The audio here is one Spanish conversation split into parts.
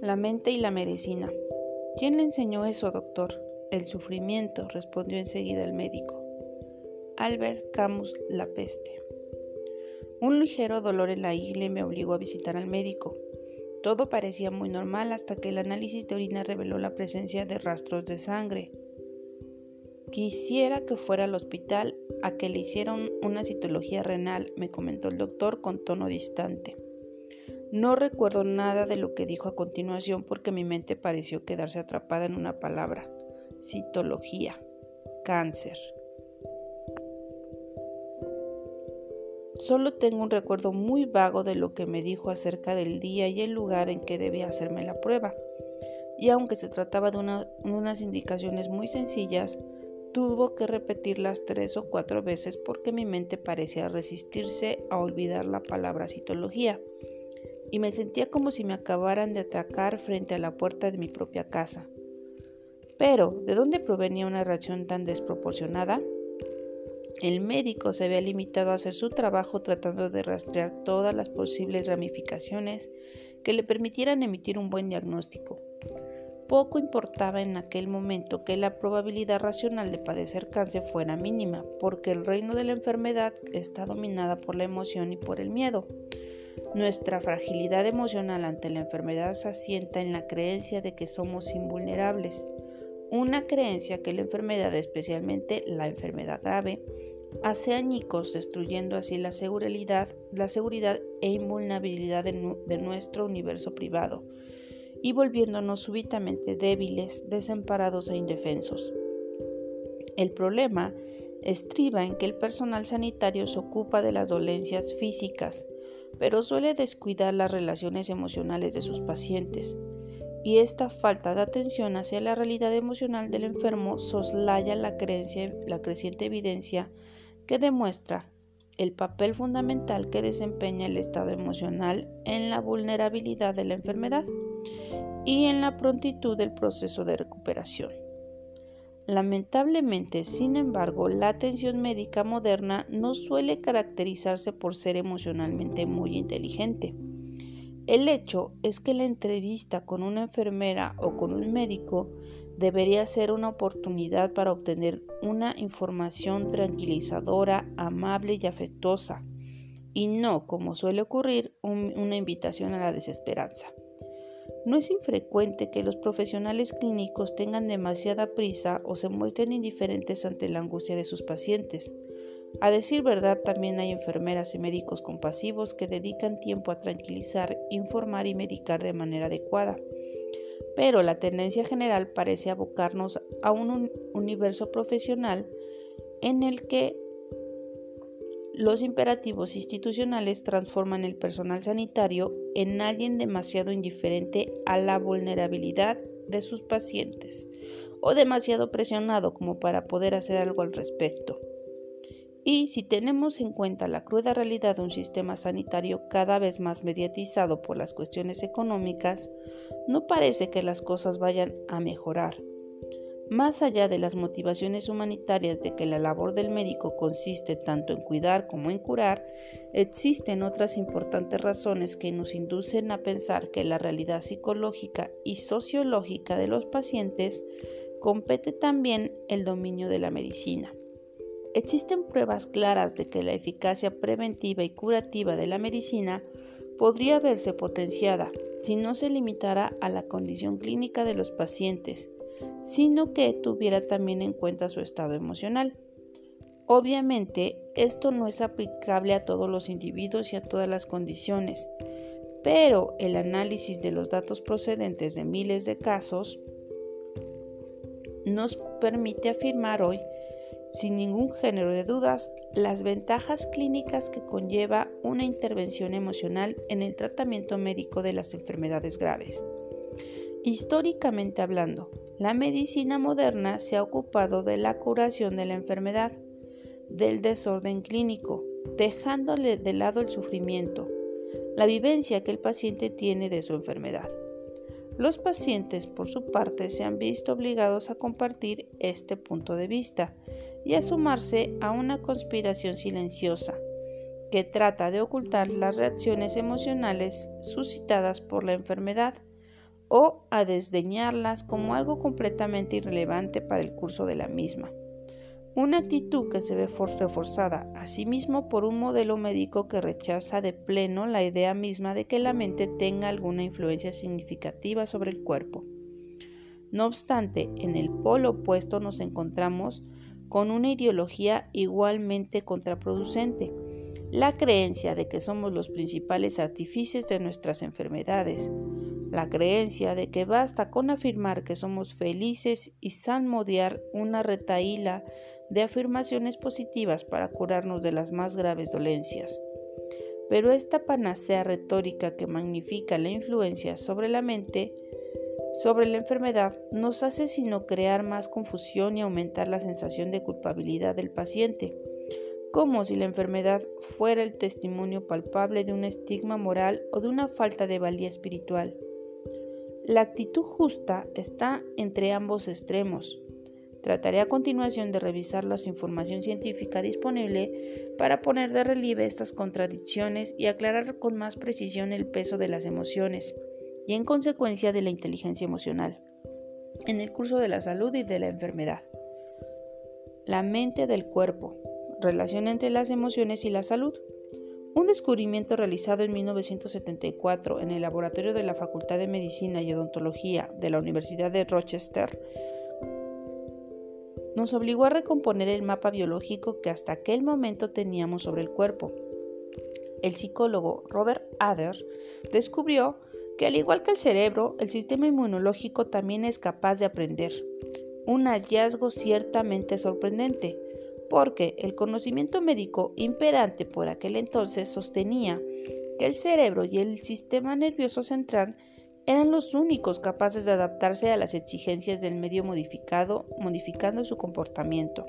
La mente y la medicina. ¿Quién le enseñó eso, doctor? El sufrimiento, respondió enseguida el médico. Albert Camus La peste. Un ligero dolor en la ingle me obligó a visitar al médico. Todo parecía muy normal hasta que el análisis de orina reveló la presencia de rastros de sangre. Quisiera que fuera al hospital a que le hicieran una citología renal, me comentó el doctor con tono distante. No recuerdo nada de lo que dijo a continuación porque mi mente pareció quedarse atrapada en una palabra, citología, cáncer. Solo tengo un recuerdo muy vago de lo que me dijo acerca del día y el lugar en que debía hacerme la prueba. Y aunque se trataba de unas indicaciones muy sencillas, tuvo que repetirlas tres o cuatro veces porque mi mente parecía resistirse a olvidar la palabra citología y me sentía como si me acabaran de atacar frente a la puerta de mi propia casa. Pero, ¿de dónde provenía una reacción tan desproporcionada? El médico se había limitado a hacer su trabajo tratando de rastrear todas las posibles ramificaciones que le permitieran emitir un buen diagnóstico. Poco importaba en aquel momento que la probabilidad racional de padecer cáncer fuera mínima, porque el reino de la enfermedad está dominada por la emoción y por el miedo. Nuestra fragilidad emocional ante la enfermedad se asienta en la creencia de que somos invulnerables, una creencia que la enfermedad, especialmente la enfermedad grave, hace añicos, destruyendo así la seguridad, la seguridad e invulnerabilidad de, de nuestro universo privado y volviéndonos súbitamente débiles, desamparados e indefensos. El problema estriba en que el personal sanitario se ocupa de las dolencias físicas, pero suele descuidar las relaciones emocionales de sus pacientes, y esta falta de atención hacia la realidad emocional del enfermo soslaya la, la creciente evidencia que demuestra el papel fundamental que desempeña el estado emocional en la vulnerabilidad de la enfermedad y en la prontitud del proceso de recuperación. Lamentablemente, sin embargo, la atención médica moderna no suele caracterizarse por ser emocionalmente muy inteligente. El hecho es que la entrevista con una enfermera o con un médico debería ser una oportunidad para obtener una información tranquilizadora, amable y afectuosa, y no, como suele ocurrir, una invitación a la desesperanza. No es infrecuente que los profesionales clínicos tengan demasiada prisa o se muestren indiferentes ante la angustia de sus pacientes. A decir verdad, también hay enfermeras y médicos compasivos que dedican tiempo a tranquilizar, informar y medicar de manera adecuada. Pero la tendencia general parece abocarnos a un universo profesional en el que los imperativos institucionales transforman el personal sanitario en alguien demasiado indiferente a la vulnerabilidad de sus pacientes o demasiado presionado como para poder hacer algo al respecto. Y si tenemos en cuenta la cruda realidad de un sistema sanitario cada vez más mediatizado por las cuestiones económicas, no parece que las cosas vayan a mejorar. Más allá de las motivaciones humanitarias de que la labor del médico consiste tanto en cuidar como en curar, existen otras importantes razones que nos inducen a pensar que la realidad psicológica y sociológica de los pacientes compete también el dominio de la medicina. Existen pruebas claras de que la eficacia preventiva y curativa de la medicina podría verse potenciada si no se limitara a la condición clínica de los pacientes, sino que tuviera también en cuenta su estado emocional. Obviamente, esto no es aplicable a todos los individuos y a todas las condiciones, pero el análisis de los datos procedentes de miles de casos nos permite afirmar hoy, sin ningún género de dudas, las ventajas clínicas que conlleva una intervención emocional en el tratamiento médico de las enfermedades graves. Históricamente hablando, la medicina moderna se ha ocupado de la curación de la enfermedad, del desorden clínico, dejándole de lado el sufrimiento, la vivencia que el paciente tiene de su enfermedad. Los pacientes, por su parte, se han visto obligados a compartir este punto de vista y a sumarse a una conspiración silenciosa que trata de ocultar las reacciones emocionales suscitadas por la enfermedad o a desdeñarlas como algo completamente irrelevante para el curso de la misma. Una actitud que se ve reforzada asimismo por un modelo médico que rechaza de pleno la idea misma de que la mente tenga alguna influencia significativa sobre el cuerpo. No obstante, en el polo opuesto nos encontramos con una ideología igualmente contraproducente, la creencia de que somos los principales artífices de nuestras enfermedades, la creencia de que basta con afirmar que somos felices y salmodiar una retaíla de afirmaciones positivas para curarnos de las más graves dolencias. Pero esta panacea retórica que magnifica la influencia sobre la mente, sobre la enfermedad, nos hace sino crear más confusión y aumentar la sensación de culpabilidad del paciente, como si la enfermedad fuera el testimonio palpable de un estigma moral o de una falta de valía espiritual. La actitud justa está entre ambos extremos, Trataré a continuación de revisar la información científica disponible para poner de relieve estas contradicciones y aclarar con más precisión el peso de las emociones y en consecuencia de la inteligencia emocional en el curso de la salud y de la enfermedad. La mente del cuerpo, relación entre las emociones y la salud. Un descubrimiento realizado en 1974 en el laboratorio de la Facultad de Medicina y Odontología de la Universidad de Rochester nos obligó a recomponer el mapa biológico que hasta aquel momento teníamos sobre el cuerpo. El psicólogo Robert Adler descubrió que al igual que el cerebro, el sistema inmunológico también es capaz de aprender. Un hallazgo ciertamente sorprendente, porque el conocimiento médico imperante por aquel entonces sostenía que el cerebro y el sistema nervioso central eran los únicos capaces de adaptarse a las exigencias del medio modificado, modificando su comportamiento.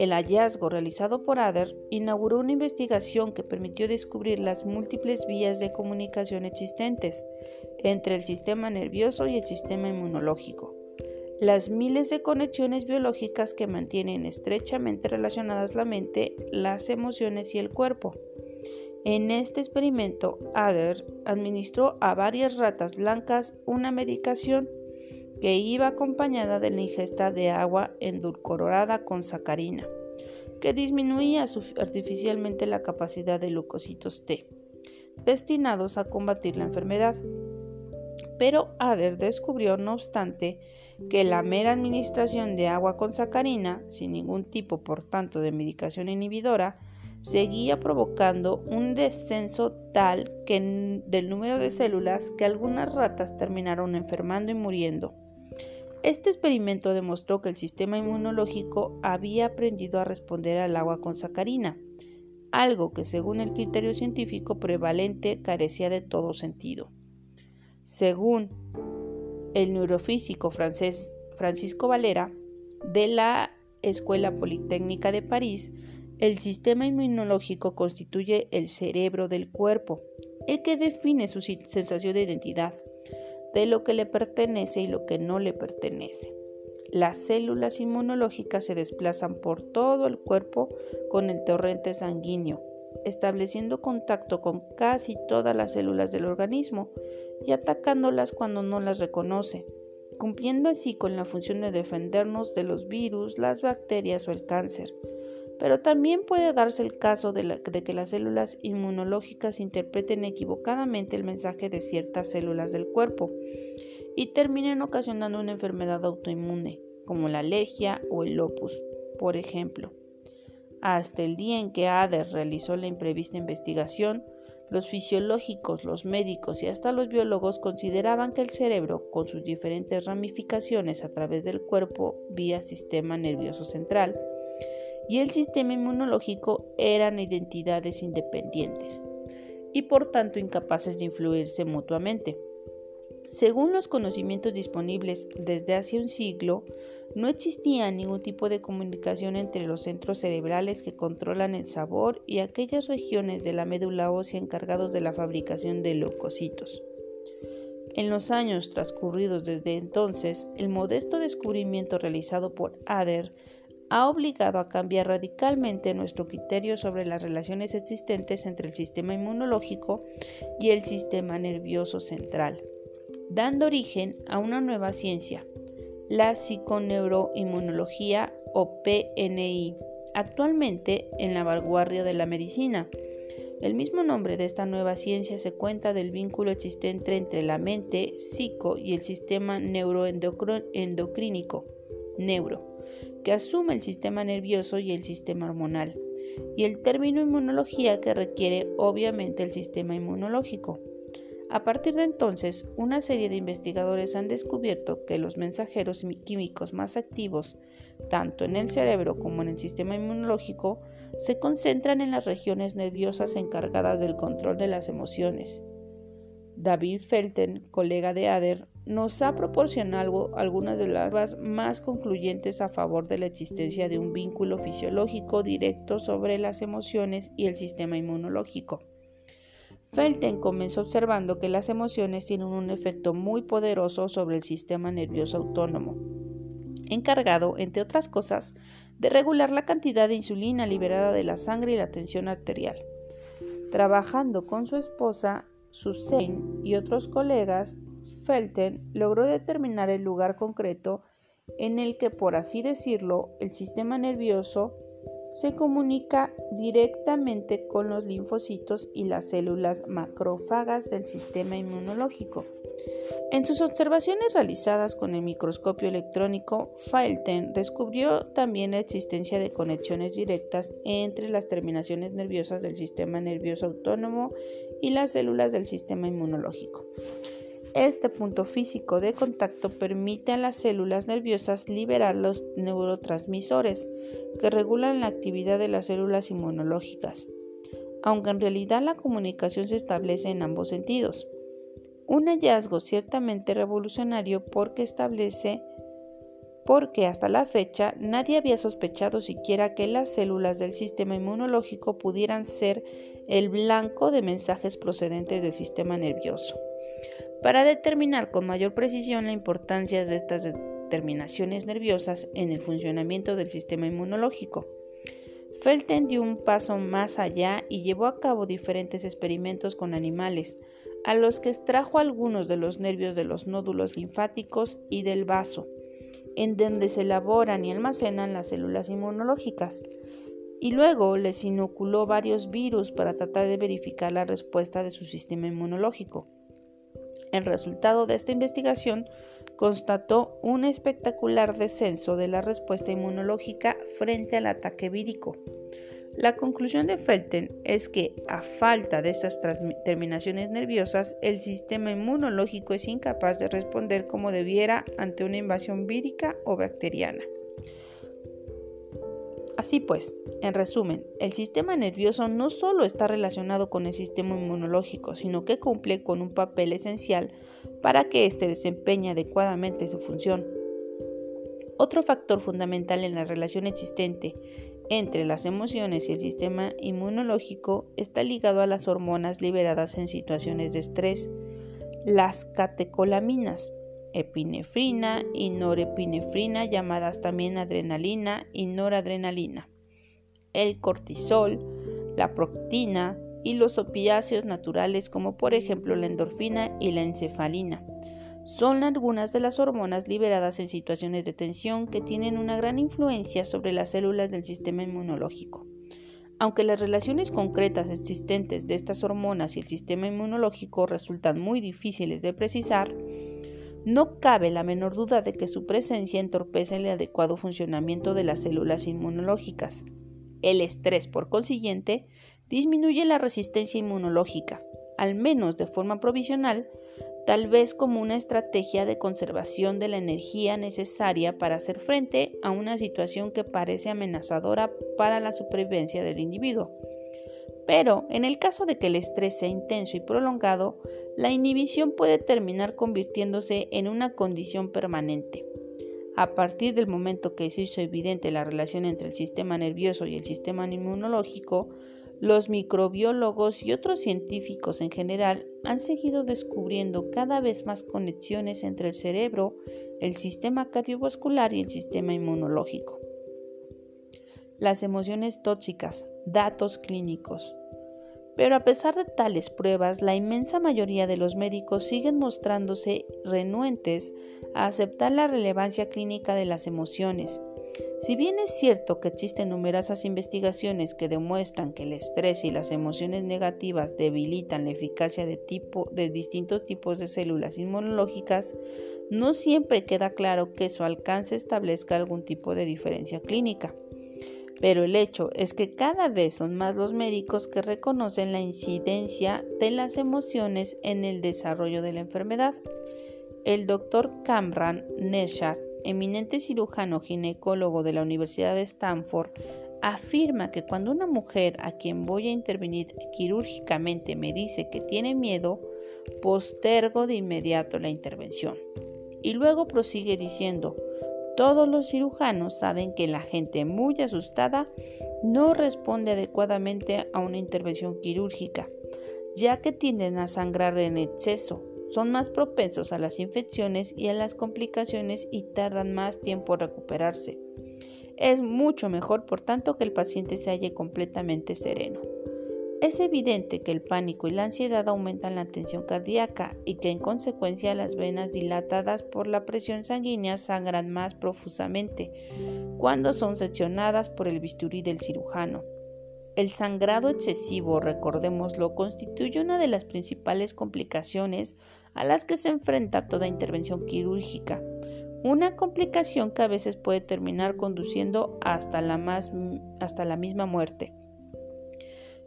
El hallazgo realizado por Ader inauguró una investigación que permitió descubrir las múltiples vías de comunicación existentes entre el sistema nervioso y el sistema inmunológico, las miles de conexiones biológicas que mantienen estrechamente relacionadas la mente, las emociones y el cuerpo. En este experimento, Ader administró a varias ratas blancas una medicación que iba acompañada de la ingesta de agua endulcorada con sacarina, que disminuía artificialmente la capacidad de leucocitos T, destinados a combatir la enfermedad. Pero Ader descubrió, no obstante, que la mera administración de agua con sacarina, sin ningún tipo, por tanto, de medicación inhibidora, seguía provocando un descenso tal que del número de células que algunas ratas terminaron enfermando y muriendo. Este experimento demostró que el sistema inmunológico había aprendido a responder al agua con sacarina, algo que según el criterio científico prevalente carecía de todo sentido. Según el neurofísico francés Francisco Valera de la Escuela Politécnica de París, el sistema inmunológico constituye el cerebro del cuerpo, el que define su sensación de identidad, de lo que le pertenece y lo que no le pertenece. Las células inmunológicas se desplazan por todo el cuerpo con el torrente sanguíneo, estableciendo contacto con casi todas las células del organismo y atacándolas cuando no las reconoce, cumpliendo así con la función de defendernos de los virus, las bacterias o el cáncer pero también puede darse el caso de, que las células inmunológicas interpreten equivocadamente el mensaje de ciertas células del cuerpo y terminen ocasionando una enfermedad autoinmune, como la alergia o el lupus, por ejemplo. Hasta el día en que Ader realizó la imprevista investigación, los fisiológicos, los médicos y hasta los biólogos consideraban que el cerebro, con sus diferentes ramificaciones a través del cuerpo vía sistema nervioso central, y el sistema inmunológico eran identidades independientes y por tanto incapaces de influirse mutuamente. Según los conocimientos disponibles desde hace un siglo, no existía ningún tipo de comunicación entre los centros cerebrales que controlan el sabor y aquellas regiones de la médula ósea encargados de la fabricación de leucocitos. En los años transcurridos desde entonces, el modesto descubrimiento realizado por Ader ha obligado a cambiar radicalmente nuestro criterio sobre las relaciones existentes entre el sistema inmunológico y el sistema nervioso central, dando origen a una nueva ciencia, la psiconeuroinmunología o PNI, actualmente en la vanguardia de la medicina. El mismo nombre de esta nueva ciencia se cuenta del vínculo existente entre la mente, psico y el sistema neuroendocrínico, neuro que asume el sistema nervioso y el sistema hormonal, y el término inmunología que requiere obviamente el sistema inmunológico. A partir de entonces, una serie de investigadores han descubierto que los mensajeros químicos más activos, tanto en el cerebro como en el sistema inmunológico, se concentran en las regiones nerviosas encargadas del control de las emociones. David Felten, colega de Ader, nos ha proporcionado algunas de las pruebas más concluyentes a favor de la existencia de un vínculo fisiológico directo sobre las emociones y el sistema inmunológico. Felten comenzó observando que las emociones tienen un efecto muy poderoso sobre el sistema nervioso autónomo, encargado, entre otras cosas, de regular la cantidad de insulina liberada de la sangre y la tensión arterial. Trabajando con su esposa, Suzanne y otros colegas, Felten logró determinar el lugar concreto en el que, por así decirlo, el sistema nervioso se comunica directamente con los linfocitos y las células macrófagas del sistema inmunológico. En sus observaciones realizadas con el microscopio electrónico, Felten descubrió también la existencia de conexiones directas entre las terminaciones nerviosas del sistema nervioso autónomo y las células del sistema inmunológico. Este punto físico de contacto permite a las células nerviosas liberar los neurotransmisores que regulan la actividad de las células inmunológicas, aunque en realidad la comunicación se establece en ambos sentidos. Un hallazgo ciertamente revolucionario porque establece porque hasta la fecha nadie había sospechado siquiera que las células del sistema inmunológico pudieran ser el blanco de mensajes procedentes del sistema nervioso. Para determinar con mayor precisión la importancia de estas determinaciones nerviosas en el funcionamiento del sistema inmunológico, Felten dio un paso más allá y llevó a cabo diferentes experimentos con animales, a los que extrajo algunos de los nervios de los nódulos linfáticos y del vaso, en donde se elaboran y almacenan las células inmunológicas, y luego les inoculó varios virus para tratar de verificar la respuesta de su sistema inmunológico. El resultado de esta investigación constató un espectacular descenso de la respuesta inmunológica frente al ataque vírico. La conclusión de Felten es que, a falta de estas terminaciones nerviosas, el sistema inmunológico es incapaz de responder como debiera ante una invasión vírica o bacteriana. Así pues, en resumen, el sistema nervioso no solo está relacionado con el sistema inmunológico, sino que cumple con un papel esencial para que éste desempeñe adecuadamente su función. Otro factor fundamental en la relación existente entre las emociones y el sistema inmunológico está ligado a las hormonas liberadas en situaciones de estrés, las catecolaminas epinefrina y norepinefrina, llamadas también adrenalina y noradrenalina, el cortisol, la proctina y los opiáceos naturales como por ejemplo la endorfina y la encefalina. Son algunas de las hormonas liberadas en situaciones de tensión que tienen una gran influencia sobre las células del sistema inmunológico. Aunque las relaciones concretas existentes de estas hormonas y el sistema inmunológico resultan muy difíciles de precisar, no cabe la menor duda de que su presencia entorpece el adecuado funcionamiento de las células inmunológicas. El estrés, por consiguiente, disminuye la resistencia inmunológica, al menos de forma provisional, tal vez como una estrategia de conservación de la energía necesaria para hacer frente a una situación que parece amenazadora para la supervivencia del individuo. Pero en el caso de que el estrés sea intenso y prolongado, la inhibición puede terminar convirtiéndose en una condición permanente. A partir del momento que se hizo evidente la relación entre el sistema nervioso y el sistema inmunológico, Los microbiólogos y otros científicos en general han seguido descubriendo cada vez más conexiones entre el cerebro, el sistema cardiovascular y el sistema inmunológico. Las emociones tóxicas, datos clínicos. Pero a pesar de tales pruebas, la inmensa mayoría de los médicos siguen mostrándose renuentes a aceptar la relevancia clínica de las emociones. Si bien es cierto que existen numerosas investigaciones que demuestran que el estrés y las emociones negativas debilitan la eficacia de, distintos tipos de células inmunológicas, no siempre queda claro que su alcance establezca algún tipo de diferencia clínica. Pero el hecho es que cada vez son más los médicos que reconocen la incidencia de las emociones en el desarrollo de la enfermedad. El doctor Camran Neshar, eminente cirujano ginecólogo de la Universidad de Stanford, afirma que cuando una mujer a quien voy a intervenir quirúrgicamente me dice que tiene miedo, postergo de inmediato la intervención. Y luego prosigue diciendo, todos los cirujanos saben que la gente muy asustada no responde adecuadamente a una intervención quirúrgica, ya que tienden a sangrar en exceso, son más propensos a las infecciones y a las complicaciones y tardan más tiempo en recuperarse. Es mucho mejor, por tanto, que el paciente se halle completamente sereno. Es evidente que el pánico y la ansiedad aumentan la tensión cardíaca y que en consecuencia las venas dilatadas por la presión sanguínea sangran más profusamente cuando son seccionadas por el bisturí del cirujano. El sangrado excesivo, recordémoslo, constituye una de las principales complicaciones a las que se enfrenta toda intervención quirúrgica, una complicación que a veces puede terminar conduciendo hasta la, hasta la misma muerte.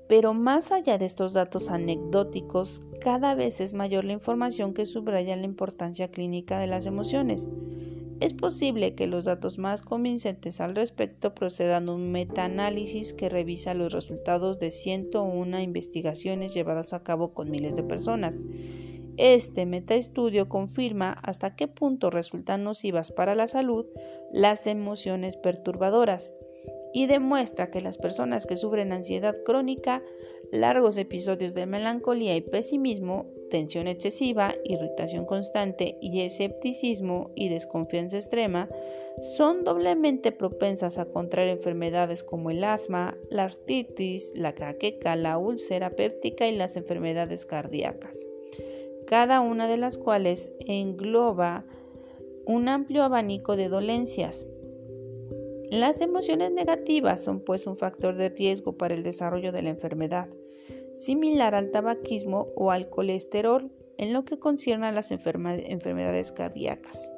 Pero más allá de estos datos anecdóticos, cada vez es mayor la información que subraya la importancia clínica de las emociones. Es posible que los datos más convincentes al respecto procedan de un metaanálisis que revisa los resultados de 101 investigaciones llevadas a cabo con miles de personas. Este metaestudio confirma hasta qué punto resultan nocivas para la salud las emociones perturbadoras y demuestra que las personas que sufren ansiedad crónica, largos episodios de melancolía y pesimismo, tensión excesiva, irritación constante y escepticismo y desconfianza extrema son doblemente propensas a contraer enfermedades como el asma, la artritis, la caqueca, la úlcera péptica y las enfermedades cardíacas, cada una de las cuales engloba un amplio abanico de dolencias las emociones negativas son pues un factor de riesgo para el desarrollo de la enfermedad, similar al tabaquismo o al colesterol en lo que concierne a las enfermedades cardíacas.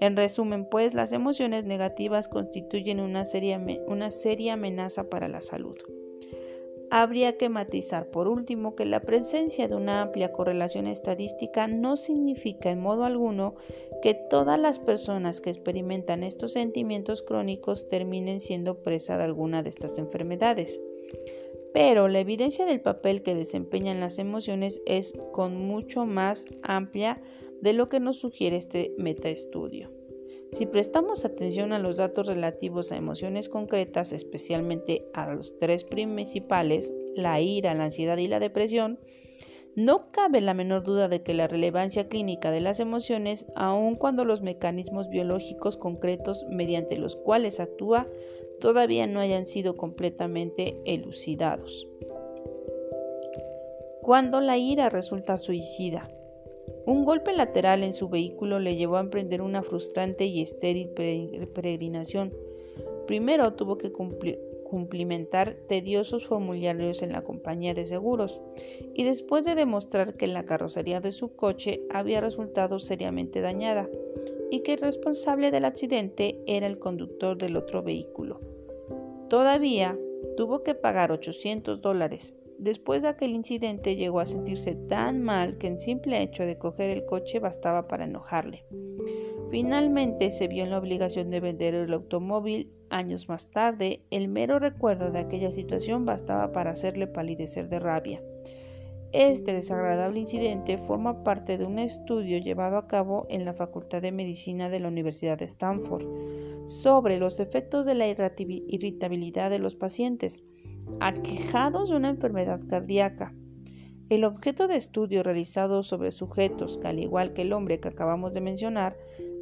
En resumen, pues, las emociones negativas constituyen una seria, una seria amenaza para la salud. Habría que matizar, por último, que la presencia de una amplia correlación estadística no significa en modo alguno que todas las personas que experimentan estos sentimientos crónicos terminen siendo presa de alguna de estas enfermedades. Pero la evidencia del papel que desempeñan las emociones es con mucho más amplia de lo que nos sugiere este metaestudio. Si prestamos atención a los datos relativos a emociones concretas, especialmente a los tres principales, la ira, la ansiedad y la depresión, no cabe la menor duda de que la relevancia clínica de las emociones, aun cuando los mecanismos biológicos concretos mediante los cuales actúa todavía no hayan sido completamente elucidados. Cuando la ira resulta suicida, un golpe lateral en su vehículo le llevó a emprender una frustrante y estéril peregrinación. Primero tuvo que cumplimentar tediosos formularios en la compañía de seguros y después de demostrar que la carrocería de su coche había resultado seriamente dañada y que el responsable del accidente era el conductor del otro vehículo. Todavía tuvo que pagar 800 dólares Después de aquel incidente llegó a sentirse tan mal que el simple hecho de coger el coche bastaba para enojarle. Finalmente se vio en la obligación de vender el automóvil. Años más tarde, el mero recuerdo de aquella situación bastaba para hacerle palidecer de rabia. Este desagradable incidente forma parte de un estudio llevado a cabo en la Facultad de Medicina de la Universidad de Stanford sobre los efectos de la irritabilidad de los pacientes. Aquejados de una enfermedad cardíaca. El objeto de estudio realizado sobre sujetos que, al igual que el hombre que acabamos de mencionar,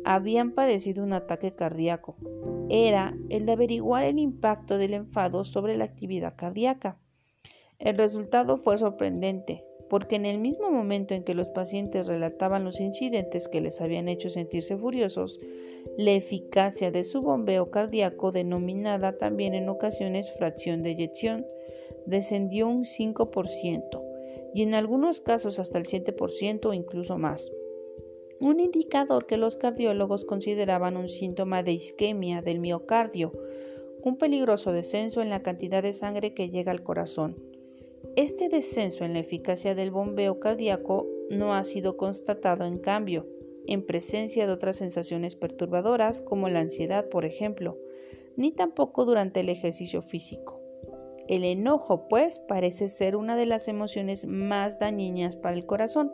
habían padecido un ataque cardíaco, era el de averiguar el impacto del enfado sobre la actividad cardíaca. El resultado fue sorprendente, porque en el mismo momento en que los pacientes relataban los incidentes que les habían hecho sentirse furiosos, la eficacia de su bombeo cardíaco, denominada también en ocasiones fracción de eyección, descendió un 5% y en algunos casos hasta el 7% o incluso más. Un indicador que los cardiólogos consideraban un síntoma de isquemia del miocardio, un peligroso descenso en la cantidad de sangre que llega al corazón. Este descenso en la eficacia del bombeo cardíaco no ha sido constatado en cambio en presencia de otras sensaciones perturbadoras como la ansiedad, por ejemplo, ni tampoco durante el ejercicio físico. El enojo, pues, parece ser una de las emociones más dañinas para el corazón,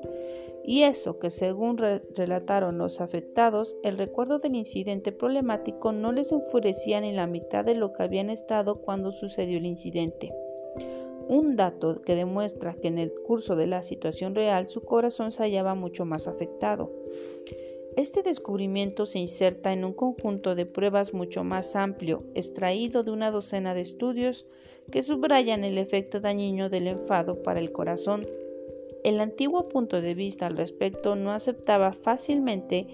y eso que según relataron los afectados, el recuerdo del incidente problemático no les enfurecía ni la mitad de lo que habían estado cuando sucedió el incidente un dato que demuestra que en el curso de la situación real su corazón se hallaba mucho más afectado. Este descubrimiento se inserta en un conjunto de pruebas mucho más amplio, extraído de una docena de estudios que subrayan el efecto dañino del enfado para el corazón. El antiguo punto de vista al respecto no aceptaba fácilmente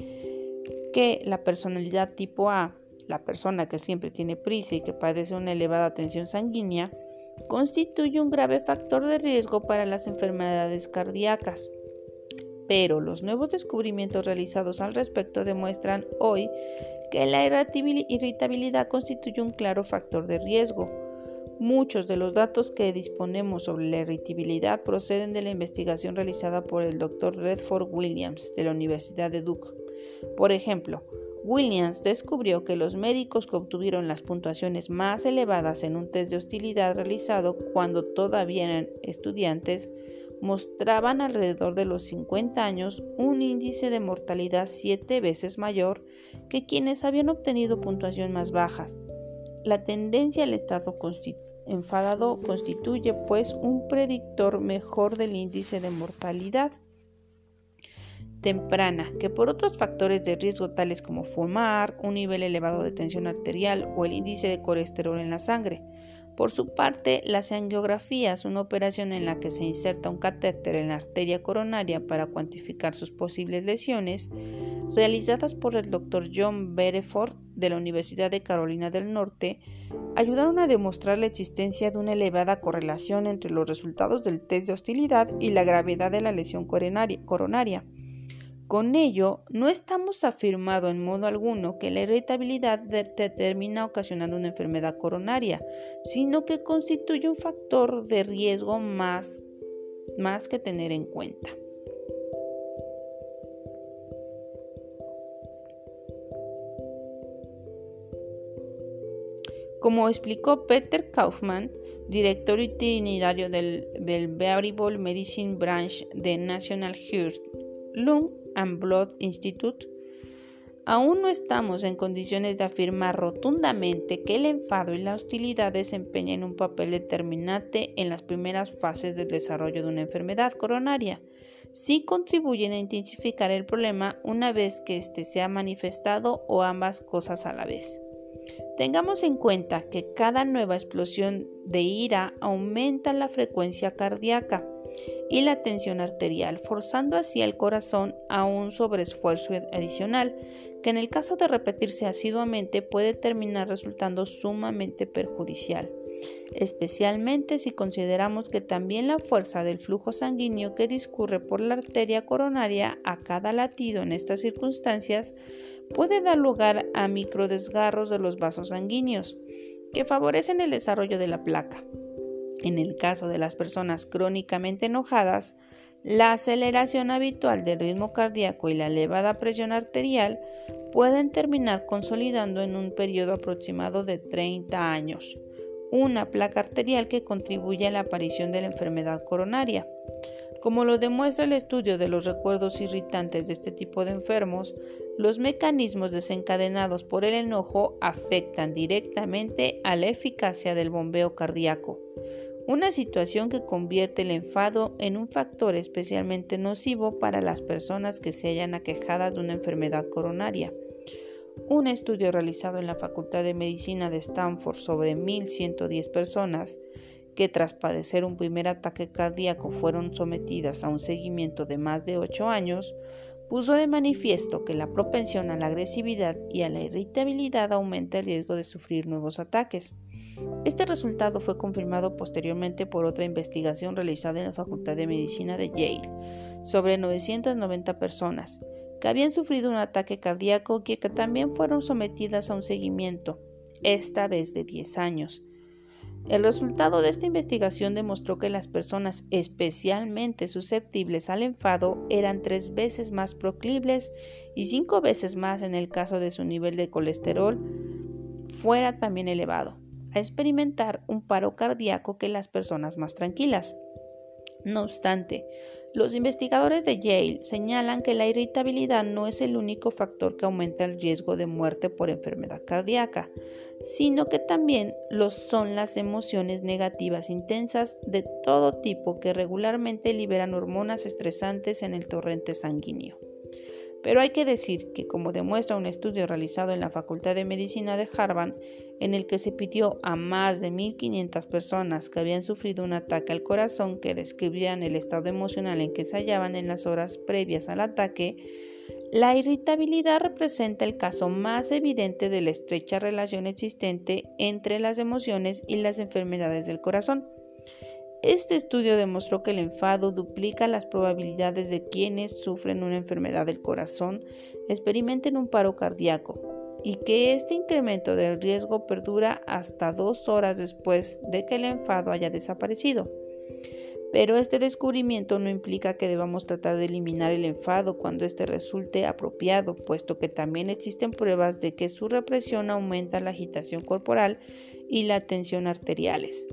que la personalidad tipo A, la persona que siempre tiene prisa y que padece una elevada tensión sanguínea, constituye un grave factor de riesgo para las enfermedades cardíacas. Pero los nuevos descubrimientos realizados al respecto demuestran hoy que la irritabilidad constituye un claro factor de riesgo. Muchos de los datos que disponemos sobre la irritabilidad proceden de la investigación realizada por el Dr. Redford Williams de la Universidad de Duke. Por ejemplo, Williams descubrió que los médicos que obtuvieron las puntuaciones más elevadas en un test de hostilidad realizado cuando todavía eran estudiantes mostraban alrededor de los 50 años un índice de mortalidad siete veces mayor que quienes habían obtenido puntuación más bajas. La tendencia al estado enfadado constituye pues un predictor mejor del índice de mortalidad temprana, que por otros factores de riesgo tales como fumar, un nivel elevado de tensión arterial o el índice de colesterol en la sangre. Por su parte, las angiografías, una operación en la que se inserta un catéter en la arteria coronaria para cuantificar sus posibles lesiones, realizadas por el Dr. John Bereford de la Universidad de Carolina del Norte, ayudaron a demostrar la existencia de una elevada correlación entre los resultados del test de hostilidad y la gravedad de la lesión coronaria. Con ello, no estamos afirmando en modo alguno que la irritabilidad termina ocasionando una enfermedad coronaria, sino que constituye un factor de riesgo más, más que tener en cuenta. Como explicó Peter Kaufman, director itinerario del, Variable Medicine Branch de National Health Lung and Blood Institute, aún no estamos en condiciones de afirmar rotundamente que el enfado y la hostilidad desempeñan un papel determinante en las primeras fases del desarrollo de una enfermedad coronaria. Sí contribuyen a intensificar el problema una vez que éste se ha manifestado o ambas cosas a la vez. Tengamos en cuenta que cada nueva explosión de ira aumenta la frecuencia cardíaca y la tensión arterial, forzando así el corazón a un sobreesfuerzo adicional, que en el caso de repetirse asiduamente puede terminar resultando sumamente perjudicial, especialmente si consideramos que también la fuerza del flujo sanguíneo que discurre por la arteria coronaria a cada latido en estas circunstancias puede dar lugar a microdesgarros de los vasos sanguíneos, que favorecen el desarrollo de la placa. En el caso de las personas crónicamente enojadas, la aceleración habitual del ritmo cardíaco y la elevada presión arterial pueden terminar consolidando en un periodo aproximado de 30 años una placa arterial que contribuye a la aparición de la enfermedad coronaria. Como lo demuestra el estudio de los recuerdos irritantes de este tipo de enfermos, los mecanismos desencadenados por el enojo afectan directamente a la eficacia del bombeo cardíaco. Una situación que convierte el enfado en un factor especialmente nocivo para las personas que se hayan aquejadas de una enfermedad coronaria. Un estudio realizado en la Facultad de Medicina de Stanford sobre 1.110 personas que tras padecer un primer ataque cardíaco fueron sometidas a un seguimiento de más de 8 años, puso de manifiesto que la propensión a la agresividad y a la irritabilidad aumenta el riesgo de sufrir nuevos ataques. Este resultado fue confirmado posteriormente por otra investigación realizada en la Facultad de Medicina de Yale sobre 990 personas que habían sufrido un ataque cardíaco y que también fueron sometidas a un seguimiento, esta vez de 10 años. El resultado de esta investigación demostró que las personas especialmente susceptibles al enfado eran tres veces más proclibles y cinco veces más en el caso de su nivel de colesterol fuera también elevado, a experimentar un paro cardíaco que las personas más tranquilas. No obstante, los investigadores de Yale señalan que la irritabilidad no es el único factor que aumenta el riesgo de muerte por enfermedad cardíaca, sino que también lo son las emociones negativas intensas de todo tipo que regularmente liberan hormonas estresantes en el torrente sanguíneo. Pero hay que decir que, como demuestra un estudio realizado en la Facultad de Medicina de Harvard, en el que se pidió a más de 1.500 personas que habían sufrido un ataque al corazón que describían el estado emocional en que se hallaban en las horas previas al ataque, la irritabilidad representa el caso más evidente de la estrecha relación existente entre las emociones y las enfermedades del corazón. Este estudio demostró que el enfado duplica las probabilidades de quienes sufren una enfermedad del corazón experimenten un paro cardíaco y que este incremento del riesgo perdura hasta dos horas después de que el enfado haya desaparecido. Pero este descubrimiento no implica que debamos tratar de eliminar el enfado cuando éste resulte apropiado, puesto que también existen pruebas de que su represión aumenta la agitación corporal y la tensión arteriales.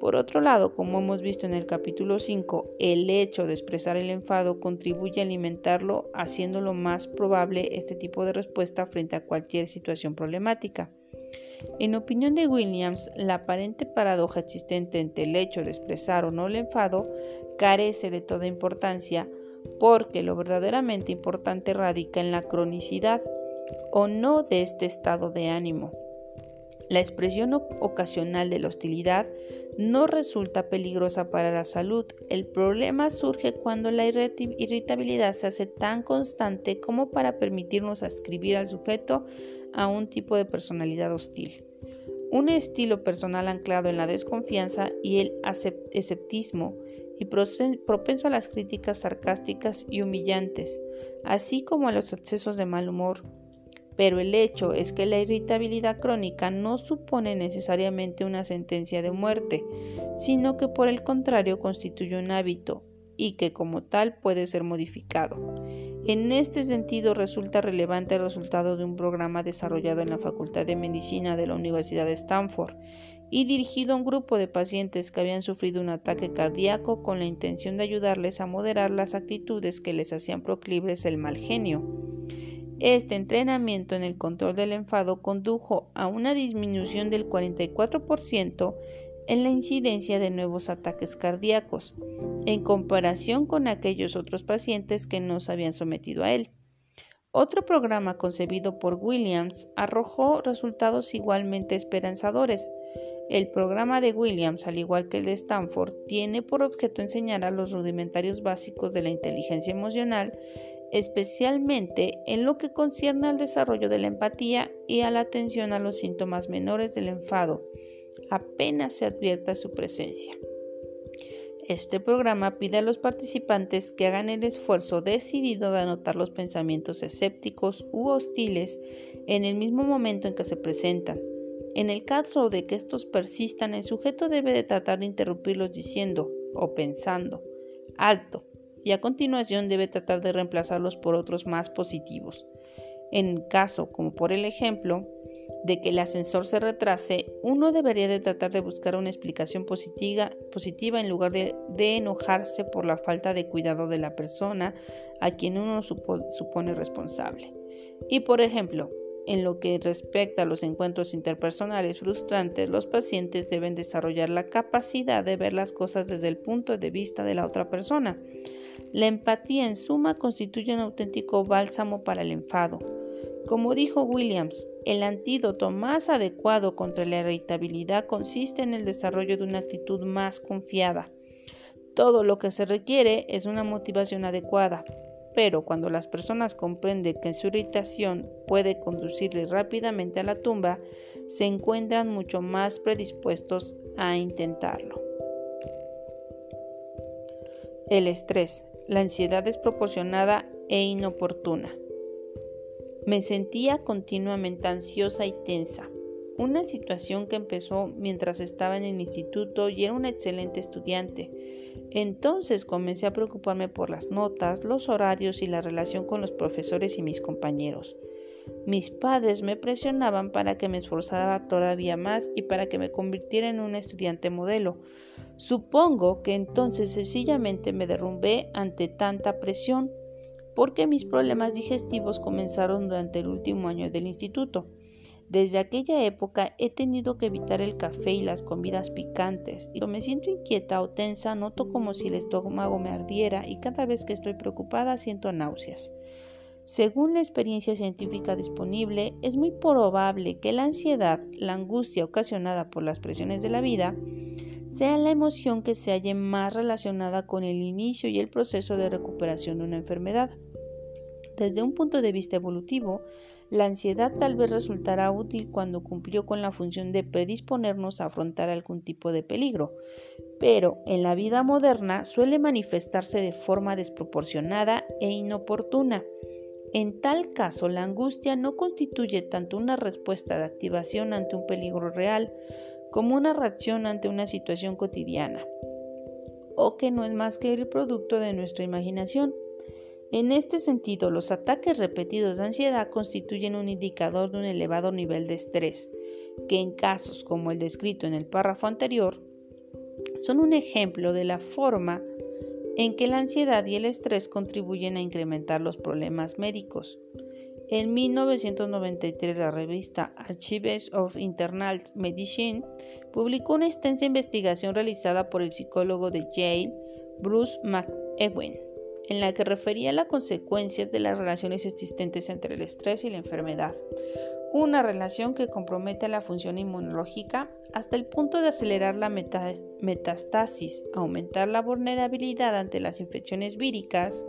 Por otro lado, como hemos visto en el capítulo 5, el hecho de expresar el enfado contribuye a alimentarlo, haciéndolo más probable este tipo de respuesta frente a cualquier situación problemática. En opinión de Williams, la aparente paradoja existente entre el hecho de expresar o no el enfado carece de toda importancia porque lo verdaderamente importante radica en la cronicidad o no de este estado de ánimo. La expresión ocasional de la hostilidad no resulta peligrosa para la salud. El problema surge cuando la irritabilidad se hace tan constante como para permitirnos ascribir al sujeto a un tipo de personalidad hostil. Un estilo personal anclado en la desconfianza y el escepticismo y propenso a las críticas sarcásticas y humillantes, así como a los excesos de mal humor, pero el hecho es que la irritabilidad crónica no supone necesariamente una sentencia de muerte, sino que por el contrario constituye un hábito y que como tal puede ser modificado. En este sentido resulta relevante el resultado de un programa desarrollado en la Facultad de Medicina de la Universidad de Stanford y dirigido a un grupo de pacientes que habían sufrido un ataque cardíaco con la intención de ayudarles a moderar las actitudes que les hacían proclives el mal genio. Este entrenamiento en el control del enfado condujo a una disminución del 44% en la incidencia de nuevos ataques cardíacos, en comparación con aquellos otros pacientes que no se habían sometido a él. Otro programa concebido por Williams arrojó resultados igualmente esperanzadores. El programa de Williams, al igual que el de Stanford, tiene por objeto enseñar a los rudimentarios básicos de la inteligencia emocional especialmente en lo que concierne al desarrollo de la empatía y a la atención a los síntomas menores del enfado, apenas se advierta su presencia. Este programa pide a los participantes que hagan el esfuerzo decidido de anotar los pensamientos escépticos u hostiles en el mismo momento en que se presentan. En el caso de que estos persistan, el sujeto debe de tratar de interrumpirlos diciendo o pensando, alto, y a continuación debe tratar de reemplazarlos por otros más positivos. En caso, como por el ejemplo, de que el ascensor se retrase, uno debería de tratar de buscar una explicación positiva, positiva en lugar de, enojarse por la falta de cuidado de la persona a quien uno supone responsable. Y por ejemplo, en lo que respecta a los encuentros interpersonales frustrantes, los pacientes deben desarrollar la capacidad de ver las cosas desde el punto de vista de la otra persona. La empatía en suma constituye un auténtico bálsamo para el enfado. Como dijo Williams, el antídoto más adecuado contra la irritabilidad consiste en el desarrollo de una actitud más confiada. Todo lo que se requiere es una motivación adecuada, pero cuando las personas comprenden que su irritación puede conducirle rápidamente a la tumba, se encuentran mucho más predispuestos a intentarlo. El estrés, la ansiedad desproporcionada e inoportuna. Me sentía continuamente ansiosa y tensa, una situación que empezó mientras estaba en el instituto y era una excelente estudiante. Entonces comencé a preocuparme por las notas, los horarios y la relación con los profesores y mis compañeros. Mis padres me presionaban para que me esforzara todavía más y para que me convirtiera en un estudiante modelo. Supongo que entonces sencillamente me derrumbé ante tanta presión porque mis problemas digestivos comenzaron durante el último año del instituto. Desde aquella época he tenido que evitar el café y las comidas picantes, y cuando me siento inquieta o tensa noto como si el estómago me ardiera y cada vez que estoy preocupada siento náuseas. Según la experiencia científica disponible, es muy probable que la ansiedad, la angustia ocasionada por las presiones de la vida, sea la emoción que se halle más relacionada con el inicio y el proceso de recuperación de una enfermedad. Desde un punto de vista evolutivo, la ansiedad tal vez resultará útil cuando cumplió con la función de predisponernos a afrontar algún tipo de peligro, pero en la vida moderna suele manifestarse de forma desproporcionada e inoportuna. En tal caso, la angustia no constituye tanto una respuesta de activación ante un peligro real como una reacción ante una situación cotidiana, o que no es más que el producto de nuestra imaginación. En este sentido, los ataques repetidos de ansiedad constituyen un indicador de un elevado nivel de estrés, que en casos como el descrito en el párrafo anterior, son un ejemplo de la forma en que la ansiedad y el estrés contribuyen a incrementar los problemas médicos. En 1993 la revista Archives of Internal Medicine publicó una extensa investigación realizada por el psicólogo de Yale, Bruce McEwen en la que refería las consecuencias de las relaciones existentes entre el estrés y la enfermedad, una relación que compromete la función inmunológica hasta el punto de acelerar la metastasis, aumentar la vulnerabilidad ante las infecciones víricas,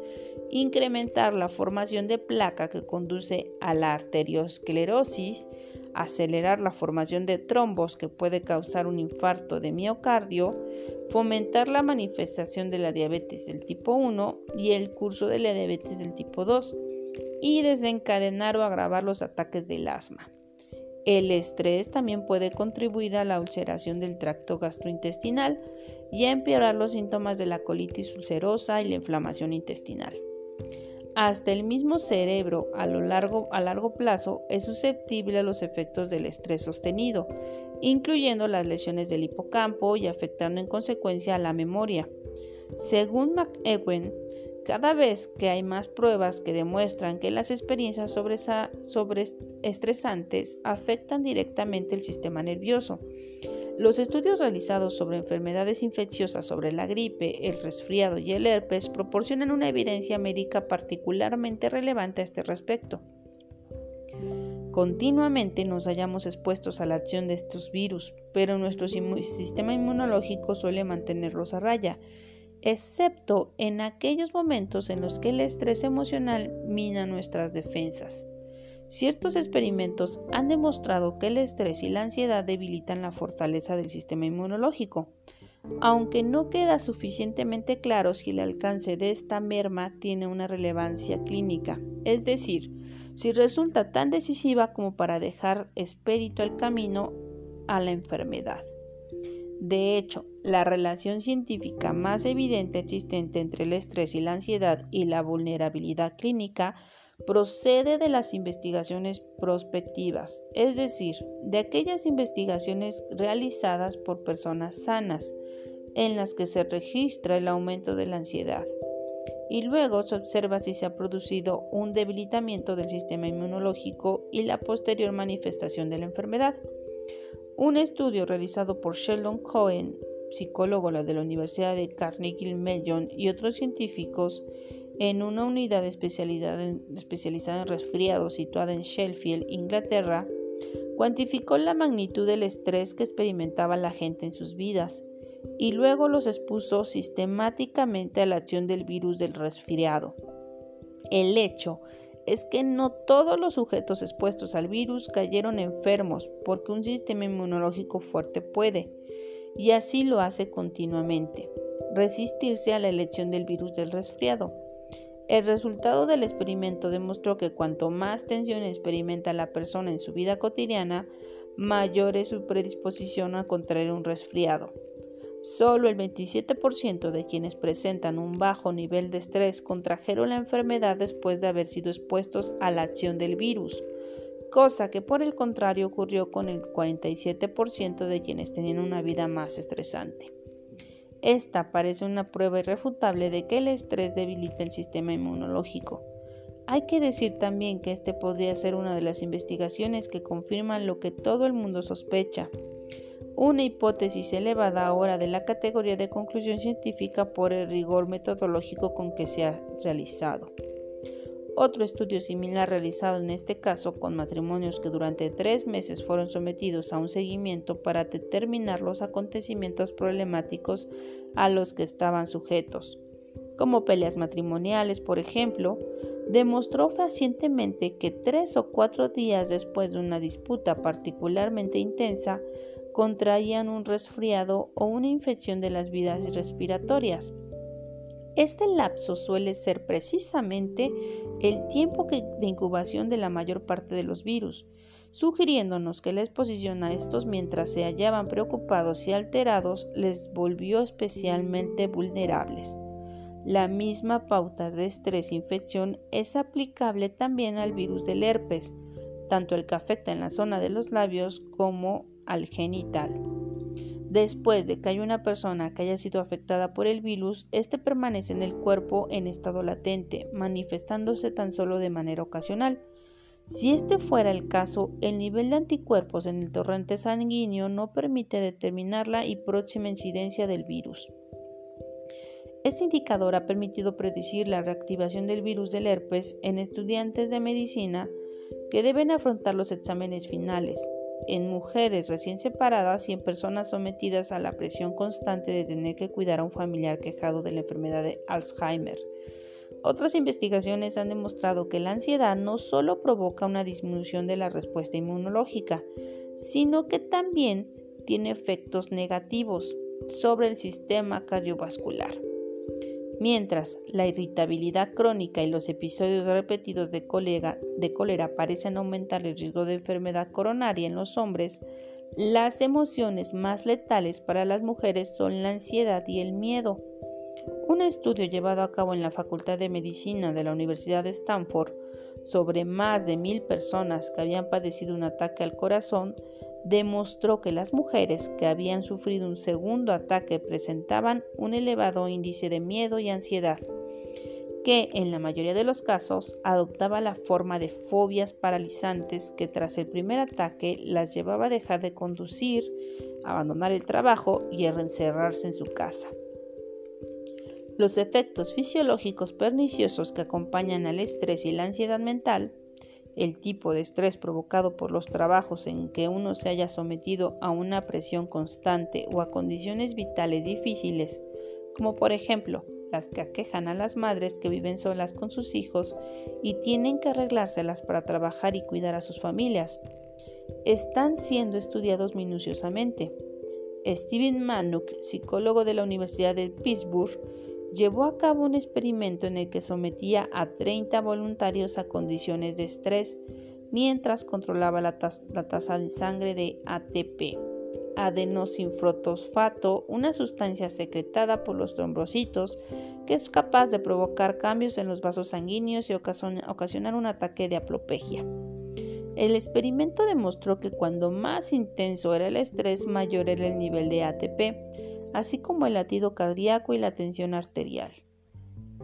incrementar la formación de placa que conduce a la arteriosclerosis, acelerar la formación de trombos que puede causar un infarto de miocardio, fomentar la manifestación de la diabetes del tipo 1 y el curso de la diabetes del tipo 2 y desencadenar o agravar los ataques del asma. El estrés también puede contribuir a la ulceración del tracto gastrointestinal y a empeorar los síntomas de la colitis ulcerosa y la inflamación intestinal. Hasta el mismo cerebro a, lo largo, a largo plazo es susceptible a los efectos del estrés sostenido, incluyendo las lesiones del hipocampo y afectando en consecuencia a la memoria. Según McEwen, cada vez que hay más pruebas que demuestran que las experiencias sobre, sobre estresantes afectan directamente el sistema nervioso, los estudios realizados sobre enfermedades infecciosas sobre la gripe, el resfriado y el herpes proporcionan una evidencia médica particularmente relevante a este respecto. Continuamente nos hallamos expuestos a la acción de estos virus, pero nuestro sistema inmunológico suele mantenerlos a raya, excepto en aquellos momentos en los que el estrés emocional mina nuestras defensas. Ciertos experimentos han demostrado que el estrés y la ansiedad debilitan la fortaleza del sistema inmunológico, aunque no queda suficientemente claro si el alcance de esta merma tiene una relevancia clínica, es decir, si resulta tan decisiva como para dejar expedito el camino a la enfermedad. De hecho, la relación científica más evidente existente entre el estrés y la ansiedad y la vulnerabilidad clínica procede de las investigaciones prospectivas, es decir, de aquellas investigaciones realizadas por personas sanas, en las que se registra el aumento de la ansiedad. y luego se observa si se ha producido un debilitamiento del sistema inmunológico y la posterior manifestación de la enfermedad. Un estudio realizado por Sheldon Cohen, psicólogo de la Universidad de Carnegie Mellon y otros científicos en una unidad especializada en resfriados situada en Sheffield, Inglaterra, cuantificó la magnitud del estrés que experimentaba la gente en sus vidas y luego los expuso sistemáticamente a la acción del virus del resfriado. El hecho es que no todos los sujetos expuestos al virus cayeron enfermos porque un sistema inmunológico fuerte puede, y así lo hace continuamente, resistirse a la elección del virus del resfriado. El resultado del experimento demostró que cuanto más tensión experimenta la persona en su vida cotidiana, mayor es su predisposición a contraer un resfriado. Solo el 27% de quienes presentan un bajo nivel de estrés contrajeron la enfermedad después de haber sido expuestos a la acción del virus, cosa que por el contrario ocurrió con el 47% de quienes tenían una vida más estresante. Esta parece una prueba irrefutable de que el estrés debilita el sistema inmunológico. Hay que decir también que este podría ser una de las investigaciones que confirman lo que todo el mundo sospecha, una hipótesis elevada ahora de la categoría de conclusión científica por el rigor metodológico con que se ha realizado. Otro estudio similar realizado en este caso con matrimonios que durante tres meses fueron sometidos a un seguimiento para determinar los acontecimientos problemáticos a los que estaban sujetos, como peleas matrimoniales, por ejemplo, demostró fehacientemente que tres o cuatro días después de una disputa particularmente intensa, contraían un resfriado o una infección de las vías respiratorias. Este lapso suele ser precisamente el tiempo de incubación de la mayor parte de los virus, sugiriéndonos que la exposición a estos mientras se hallaban preocupados y alterados les volvió especialmente vulnerables. La misma pauta de estrés e es aplicable también al virus del herpes, tanto el que afecta en la zona de los labios como al genital. Después de que haya una persona que haya sido afectada por el virus, este permanece en el cuerpo en estado latente, manifestándose tan solo de manera ocasional. Si este fuera el caso, el nivel de anticuerpos en el torrente sanguíneo no permite determinar la y próxima incidencia del virus. Este indicador ha permitido predecir la reactivación del virus del herpes en estudiantes de medicina que deben afrontar los exámenes finales, en mujeres recién separadas y en personas sometidas a la presión constante de tener que cuidar a un familiar quejado de la enfermedad de Alzheimer. Otras investigaciones han demostrado que la ansiedad no solo provoca una disminución de la respuesta inmunológica, sino que también tiene efectos negativos sobre el sistema cardiovascular. Mientras la irritabilidad crónica y los episodios repetidos de, cólera parecen aumentar el riesgo de enfermedad coronaria en los hombres, las emociones más letales para las mujeres son la ansiedad y el miedo. Un estudio llevado a cabo en la Facultad de Medicina de la Universidad de Stanford sobre más de mil personas que habían padecido un ataque al corazón demostró que las mujeres que habían sufrido un segundo ataque presentaban un elevado índice de miedo y ansiedad, que en la mayoría de los casos adoptaba la forma de fobias paralizantes que tras el primer ataque las llevaba a dejar de conducir, abandonar el trabajo y a encerrarse en su casa. Los efectos fisiológicos perniciosos que acompañan al estrés y la ansiedad mental el tipo de estrés provocado por los trabajos en que uno se haya sometido a una presión constante o a condiciones vitales difíciles, como por ejemplo las que aquejan a las madres que viven solas con sus hijos y tienen que arreglárselas para trabajar y cuidar a sus familias, están siendo estudiados minuciosamente. Steven Manuk, psicólogo de la Universidad de Pittsburgh, llevó a cabo un experimento en el que sometía a 30 voluntarios a condiciones de estrés mientras controlaba la, tasa de sangre de ATP, adenosinfrotosfato, una sustancia secretada por los trombocitos que es capaz de provocar cambios en los vasos sanguíneos y ocasionar un ataque de aplopegia. El experimento demostró que cuando más intenso era el estrés, mayor era el nivel de ATP, así como el latido cardíaco y la tensión arterial.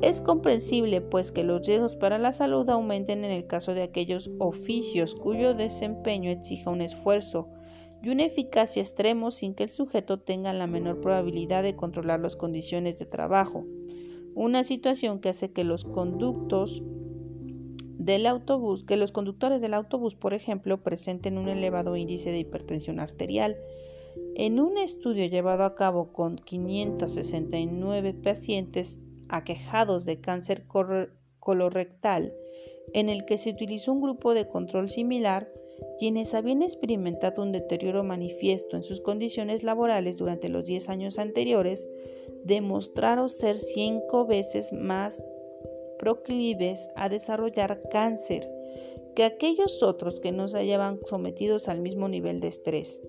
Es comprensible, pues, que los riesgos para la salud aumenten en el caso de aquellos oficios cuyo desempeño exija un esfuerzo y una eficacia extremo sin que el sujeto tenga la menor probabilidad de controlar las condiciones de trabajo. Una situación que hace que los conductos del autobús, que los conductores del autobús, por ejemplo, presenten un elevado índice de hipertensión arterial. En un estudio llevado a cabo con 569 pacientes aquejados de cáncer colorectal, en el que se utilizó un grupo de control similar, quienes habían experimentado un deterioro manifiesto en sus condiciones laborales durante los 10 años anteriores, demostraron ser cinco veces más proclives a desarrollar cáncer que aquellos otros que no se hallaban sometidos al mismo nivel de estrés.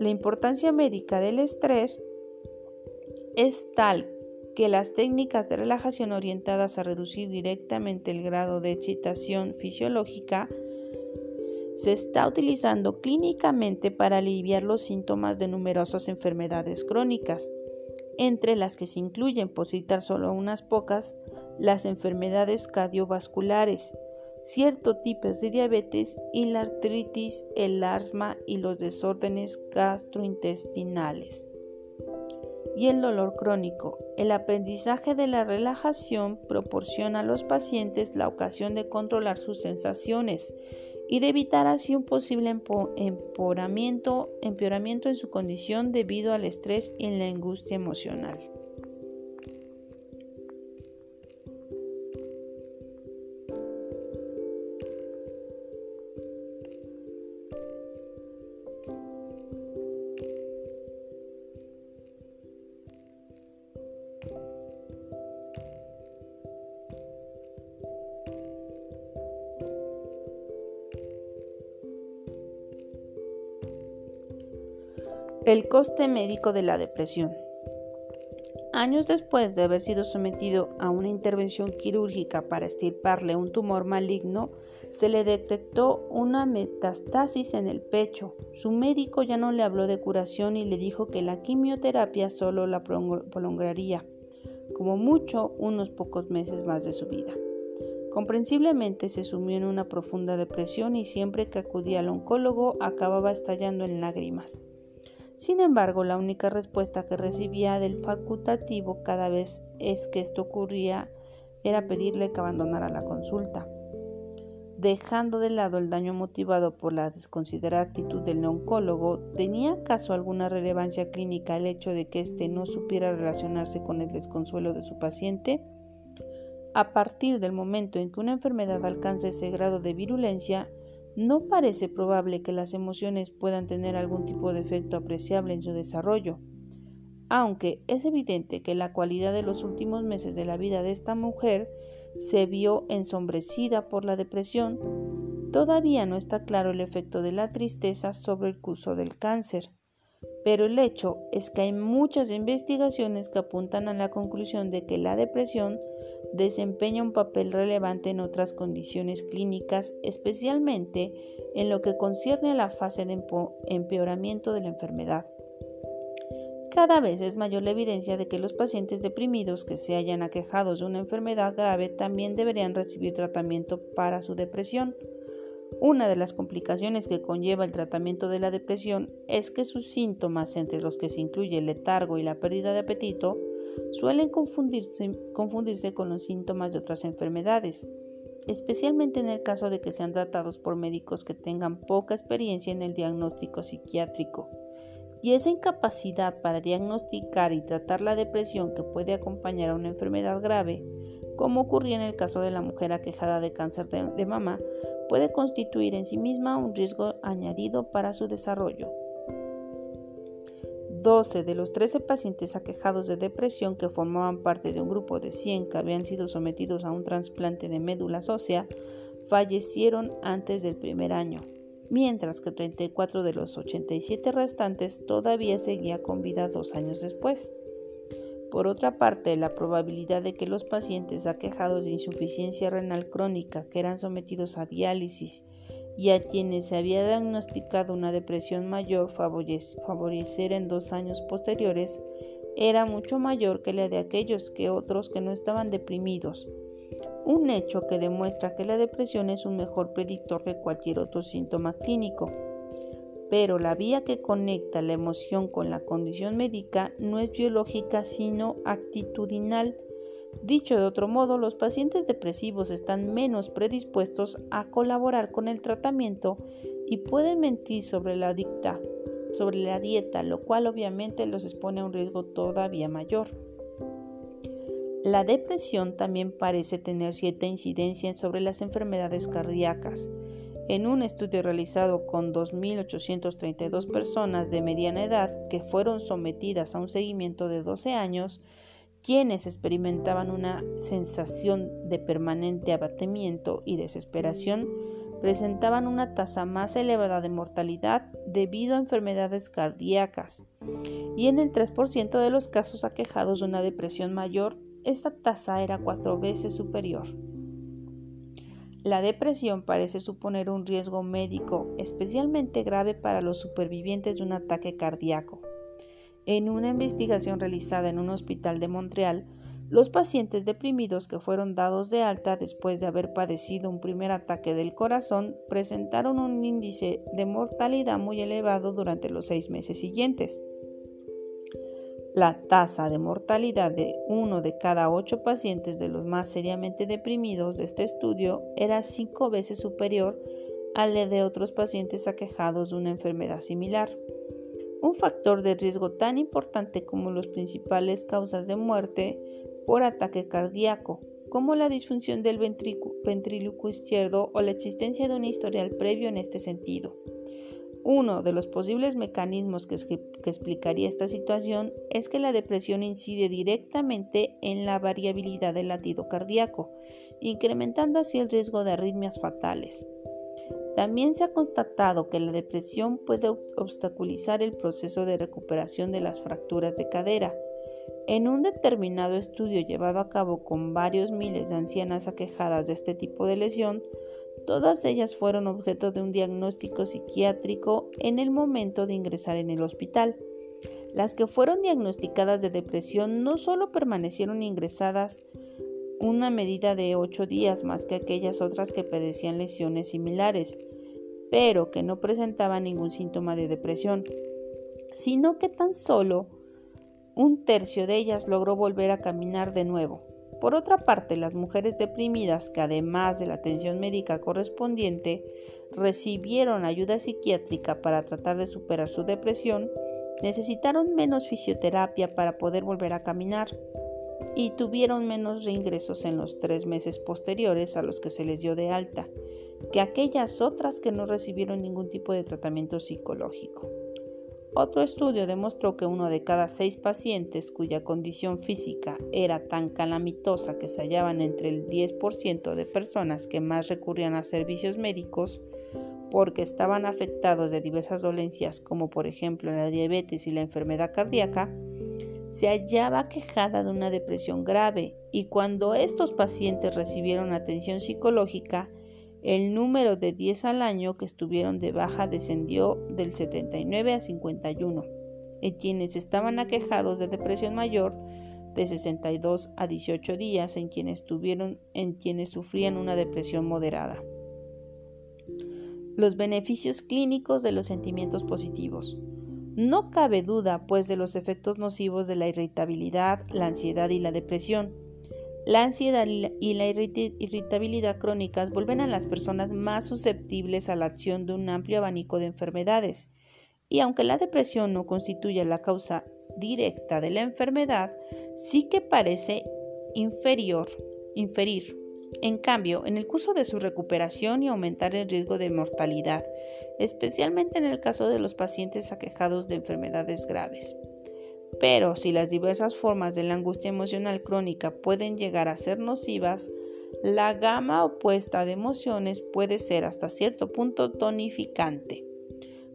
La importancia médica del estrés es tal que las técnicas de relajación orientadas a reducir directamente el grado de excitación fisiológica se está utilizando clínicamente para aliviar los síntomas de numerosas enfermedades crónicas, entre las que se incluyen, por citar solo unas pocas, las enfermedades cardiovasculares, ciertos tipos de diabetes y la artritis, el asma y los desórdenes gastrointestinales y el dolor crónico. El aprendizaje de la relajación proporciona a los pacientes la ocasión de controlar sus sensaciones y de evitar así un posible empeoramiento, empeoramiento en su condición debido al estrés y la angustia emocional. Coste médico de la depresión. Años después de haber sido sometido a una intervención quirúrgica para estirparle un tumor maligno, se le detectó una metastasis en el pecho. Su médico ya no le habló de curación y le dijo que la quimioterapia solo la prolongaría, como mucho, unos pocos meses más de su vida. Comprensiblemente se sumió en una profunda depresión y siempre que acudía al oncólogo acababa estallando en lágrimas. Sin embargo, la única respuesta que recibía del facultativo cada vez es que esto ocurría era pedirle que abandonara la consulta. Dejando de lado el daño motivado por la desconsiderada actitud del oncólogo, ¿tenía acaso alguna relevancia clínica el hecho de que éste no supiera relacionarse con el desconsuelo de su paciente? A partir del momento en que una enfermedad alcanza ese grado de virulencia, no parece probable que las emociones puedan tener algún tipo de efecto apreciable en su desarrollo. Aunque es evidente que la cualidad de los últimos meses de la vida de esta mujer se vio ensombrecida por la depresión, todavía no está claro el efecto de la tristeza sobre el curso del cáncer. Pero el hecho es que hay muchas investigaciones que apuntan a la conclusión de que la depresión desempeña un papel relevante en otras condiciones clínicas, especialmente en lo que concierne a la fase de empeoramiento de la enfermedad. Cada vez es mayor la evidencia de que los pacientes deprimidos que se hayan aquejados de una enfermedad grave también deberían recibir tratamiento para su depresión. Una de las complicaciones que conlleva el tratamiento de la depresión es que sus síntomas, entre los que se incluye el letargo y la pérdida de apetito, suelen confundirse, con los síntomas de otras enfermedades, especialmente en el caso de que sean tratados por médicos que tengan poca experiencia en el diagnóstico psiquiátrico. Y esa incapacidad para diagnosticar y tratar la depresión que puede acompañar a una enfermedad grave, como ocurría en el caso de la mujer aquejada de cáncer de mama, puede constituir en sí misma un riesgo añadido para su desarrollo. 12 de los 13 pacientes aquejados de depresión que formaban parte de un grupo de 100 que habían sido sometidos a un trasplante de médula ósea fallecieron antes del primer año, mientras que 34 de los 87 restantes todavía seguía con vida dos años después. Por otra parte, la probabilidad de que los pacientes aquejados de insuficiencia renal crónica que eran sometidos a diálisis y a quienes se había diagnosticado una depresión mayor favorecer en dos años posteriores era mucho mayor que la de aquellos que otros que no estaban deprimidos, un hecho que demuestra que la depresión es un mejor predictor que cualquier otro síntoma clínico. Pero la vía que conecta la emoción con la condición médica no es biológica sino actitudinal. Dicho de otro modo, los pacientes depresivos están menos predispuestos a colaborar con el tratamiento y pueden mentir sobre la sobre la dieta, lo cual obviamente los expone a un riesgo todavía mayor. La depresión también parece tener cierta incidencia sobre las enfermedades cardíacas. En un estudio realizado con 2.832 personas de mediana edad que fueron sometidas a un seguimiento de 12 años, quienes experimentaban una sensación de permanente abatimiento y desesperación, presentaban una tasa más elevada de mortalidad debido a enfermedades cardíacas y en el 3% de los casos aquejados de una depresión mayor, esta tasa era cuatro veces superior. La depresión parece suponer un riesgo médico especialmente grave para los supervivientes de un ataque cardíaco. En una investigación realizada en un hospital de Montreal, los pacientes deprimidos que fueron dados de alta después de haber padecido un primer ataque del corazón presentaron un índice de mortalidad muy elevado durante los seis meses siguientes. La tasa de mortalidad de uno de cada ocho pacientes de los más seriamente deprimidos de este estudio era cinco veces superior a la de otros pacientes aquejados de una enfermedad similar. Un factor de riesgo tan importante como las principales causas de muerte por ataque cardíaco, como la disfunción del ventrículo izquierdo o la existencia de un historial previo en este sentido. Uno de los posibles mecanismos que, explicaría esta situación es que la depresión incide directamente en la variabilidad del latido cardíaco, incrementando así el riesgo de arritmias fatales. También se ha constatado que la depresión puede obstaculizar el proceso de recuperación de las fracturas de cadera, en un determinado estudio llevado a cabo con varios miles de ancianas aquejadas de este tipo de lesión, todas ellas fueron objeto de un diagnóstico psiquiátrico en el momento de ingresar en el hospital. Las que fueron diagnosticadas de depresión no solo permanecieron ingresadas una medida de ocho días más que aquellas otras que padecían lesiones similares, pero que no presentaban ningún síntoma de depresión, sino que tan solo un tercio de ellas logró volver a caminar de nuevo. Por otra parte, las mujeres deprimidas que además de la atención médica correspondiente recibieron ayuda psiquiátrica para tratar de superar su depresión, necesitaron menos fisioterapia para poder volver a caminar y tuvieron menos reingresos en los tres meses posteriores a los que se les dio de alta que aquellas otras que no recibieron ningún tipo de tratamiento psicológico. Otro estudio demostró que uno de cada seis pacientes cuya condición física era tan calamitosa que se hallaban entre el 10% de personas que más recurrían a servicios médicos porque estaban afectados de diversas dolencias como por ejemplo la diabetes y la enfermedad cardíaca, se hallaba quejada de una depresión grave. Y cuando estos pacientes recibieron atención psicológica, el número de 10 al año que estuvieron de baja descendió del 79 a 51, en quienes estaban aquejados de depresión mayor de 62 a 18 días en quienes, tuvieron, en quienes sufrían una depresión moderada. Los beneficios clínicos de los sentimientos positivos. No cabe duda, pues, de los efectos nocivos de la irritabilidad, la ansiedad y la depresión la ansiedad y la irritabilidad crónicas vuelven a las personas más susceptibles a la acción de un amplio abanico de enfermedades. Y aunque la depresión no constituye la causa directa de la enfermedad, sí que parece inferior, inferir, en cambio, en el curso de su recuperación y aumentar el riesgo de mortalidad, especialmente en el caso de los pacientes aquejados de enfermedades graves. Pero si las diversas formas de la angustia emocional crónica pueden llegar a ser nocivas, la gama opuesta de emociones puede ser hasta cierto punto tonificante.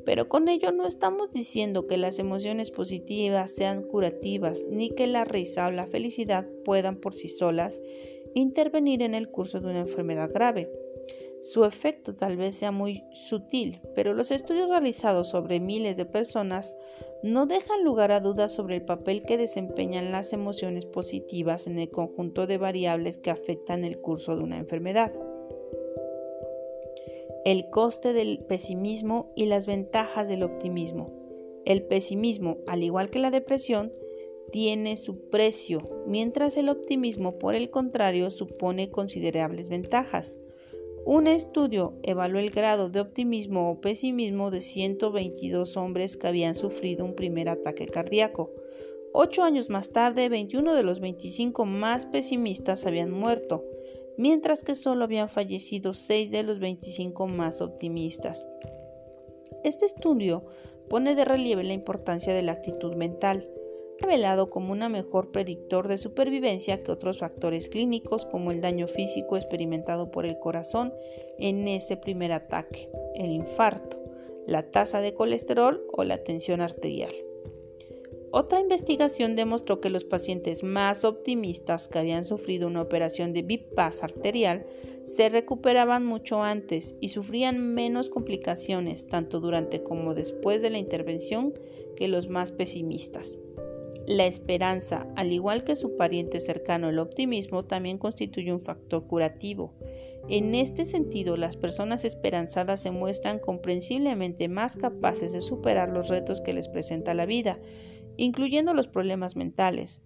Pero con ello no estamos diciendo que las emociones positivas sean curativas ni que la risa o la felicidad puedan por sí solas intervenir en el curso de una enfermedad grave. Su efecto tal vez sea muy sutil, pero los estudios realizados sobre miles de personas no dejan lugar a dudas sobre el papel que desempeñan las emociones positivas en el conjunto de variables que afectan el curso de una enfermedad. El coste del pesimismo y las ventajas del optimismo. El pesimismo, al igual que la depresión, tiene su precio, mientras el optimismo, por el contrario, supone considerables ventajas. Un estudio evaluó el grado de optimismo o pesimismo de 122 hombres que habían sufrido un primer ataque cardíaco. Ocho años más tarde, 21 de los 25 más pesimistas habían muerto, mientras que solo habían fallecido 6 de los 25 más optimistas. Este estudio pone de relieve la importancia de la actitud mental revelado como un mejor predictor de supervivencia que otros factores clínicos como el daño físico experimentado por el corazón en ese primer ataque, el infarto, la tasa de colesterol o la tensión arterial. Otra investigación demostró que los pacientes más optimistas que habían sufrido una operación de bypass arterial se recuperaban mucho antes y sufrían menos complicaciones tanto durante como después de la intervención que los más pesimistas. La esperanza, al igual que su pariente cercano el optimismo, también constituye un factor curativo. En este sentido, las personas esperanzadas se muestran comprensiblemente más capaces de superar los retos que les presenta la vida, incluyendo los problemas mentales.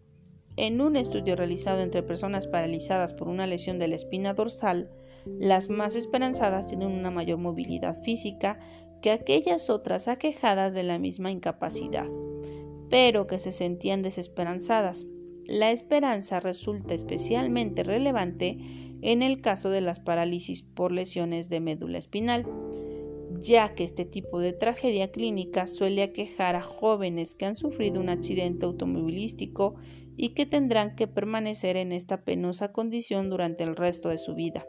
En un estudio realizado entre personas paralizadas por una lesión de la espina dorsal, las más esperanzadas tienen una mayor movilidad física que aquellas otras aquejadas de la misma incapacidad pero que se sentían desesperanzadas. La esperanza resulta especialmente relevante en el caso de las parálisis por lesiones de médula espinal, ya que este tipo de tragedia clínica suele aquejar a jóvenes que han sufrido un accidente automovilístico y que tendrán que permanecer en esta penosa condición durante el resto de su vida.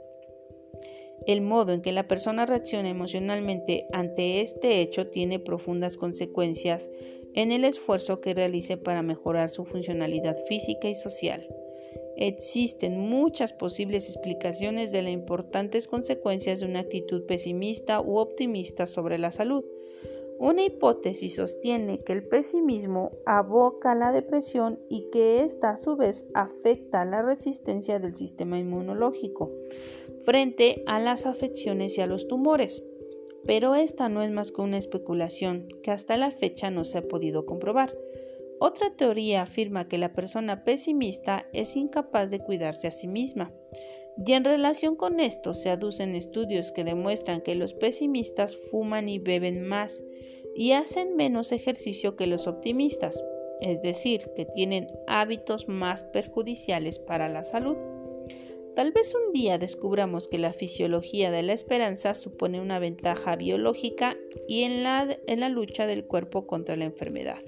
El modo en que la persona reacciona emocionalmente ante este hecho tiene profundas consecuencias en el esfuerzo que realice para mejorar su funcionalidad física y social. Existen muchas posibles explicaciones de las importantes consecuencias de una actitud pesimista u optimista sobre la salud. Una hipótesis sostiene que el pesimismo aboca la depresión y que ésta a su vez afecta la resistencia del sistema inmunológico frente a las afecciones y a los tumores pero esta no es más que una especulación que hasta la fecha no se ha podido comprobar. Otra teoría afirma que la persona pesimista es incapaz de cuidarse a sí misma. Y en relación con esto se aducen estudios que demuestran que los pesimistas fuman y beben más y hacen menos ejercicio que los optimistas, es decir, que tienen hábitos más perjudiciales para la salud. Tal vez un día descubramos que la fisiología de la esperanza supone una ventaja biológica y en la, en la lucha del cuerpo contra la enfermedad.